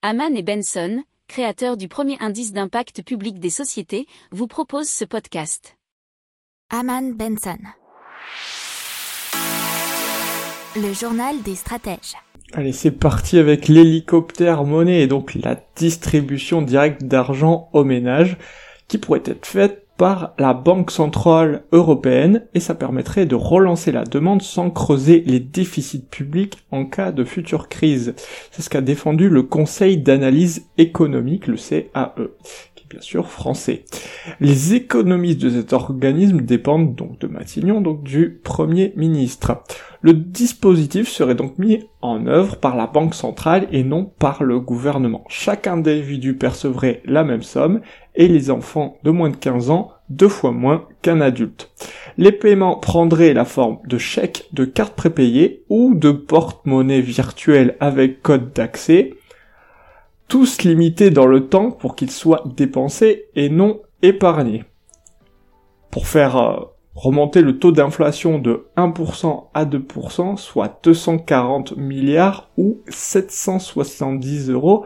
Haman et Benson, créateurs du premier indice d'impact public des sociétés, vous proposent ce podcast. Haman Benson. Le journal des stratèges. Allez, c'est parti avec l'hélicoptère monnaie et donc la distribution directe d'argent aux ménages qui pourrait être faite par la Banque Centrale Européenne et ça permettrait de relancer la demande sans creuser les déficits publics en cas de future crise. C'est ce qu'a défendu le Conseil d'analyse économique, le CAE bien sûr français. Les économistes de cet organisme dépendent donc de Matignon, donc du Premier ministre. Le dispositif serait donc mis en œuvre par la Banque centrale et non par le gouvernement. Chaque individu percevrait la même somme et les enfants de moins de 15 ans deux fois moins qu'un adulte. Les paiements prendraient la forme de chèques, de cartes prépayées ou de porte-monnaie virtuelles avec code d'accès, tous limités dans le temps pour qu'ils soient dépensés et non épargnés. Pour faire euh, remonter le taux d'inflation de 1% à 2%, soit 240 milliards ou 770 euros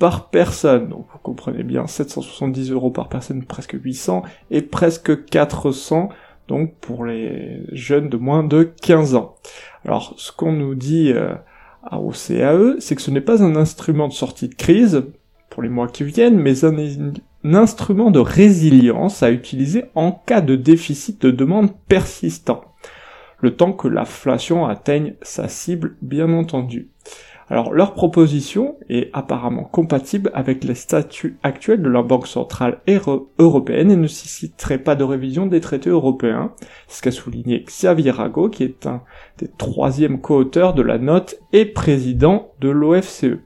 par personne. Donc vous comprenez bien, 770 euros par personne, presque 800, et presque 400 donc pour les jeunes de moins de 15 ans. Alors ce qu'on nous dit euh, au CAE, c'est que ce n'est pas un instrument de sortie de crise pour les mois qui viennent, mais un, un instrument de résilience à utiliser en cas de déficit de demande persistant, le temps que l'inflation atteigne sa cible bien entendu. Alors leur proposition est apparemment compatible avec les statuts actuels de la Banque centrale européenne et ne nécessiterait pas de révision des traités européens, ce qu'a souligné Xavier Rago, qui est un des troisièmes co-auteurs de la note et président de l'OFCE.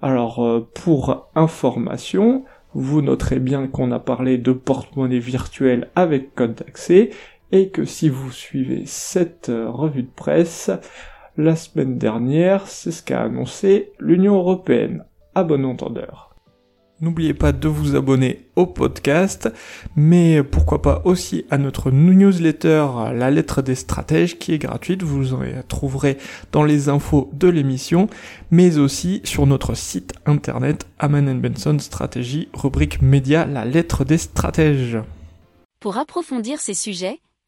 Alors euh, pour information, vous noterez bien qu'on a parlé de porte-monnaie virtuelle avec code d'accès et que si vous suivez cette euh, revue de presse, la semaine dernière, c'est ce qu'a annoncé l'Union Européenne. À bon entendeur. N'oubliez pas de vous abonner au podcast, mais pourquoi pas aussi à notre newsletter La lettre des stratèges qui est gratuite, vous en trouverez dans les infos de l'émission, mais aussi sur notre site internet Aman Benson Stratégie, rubrique média La lettre des stratèges. Pour approfondir ces sujets,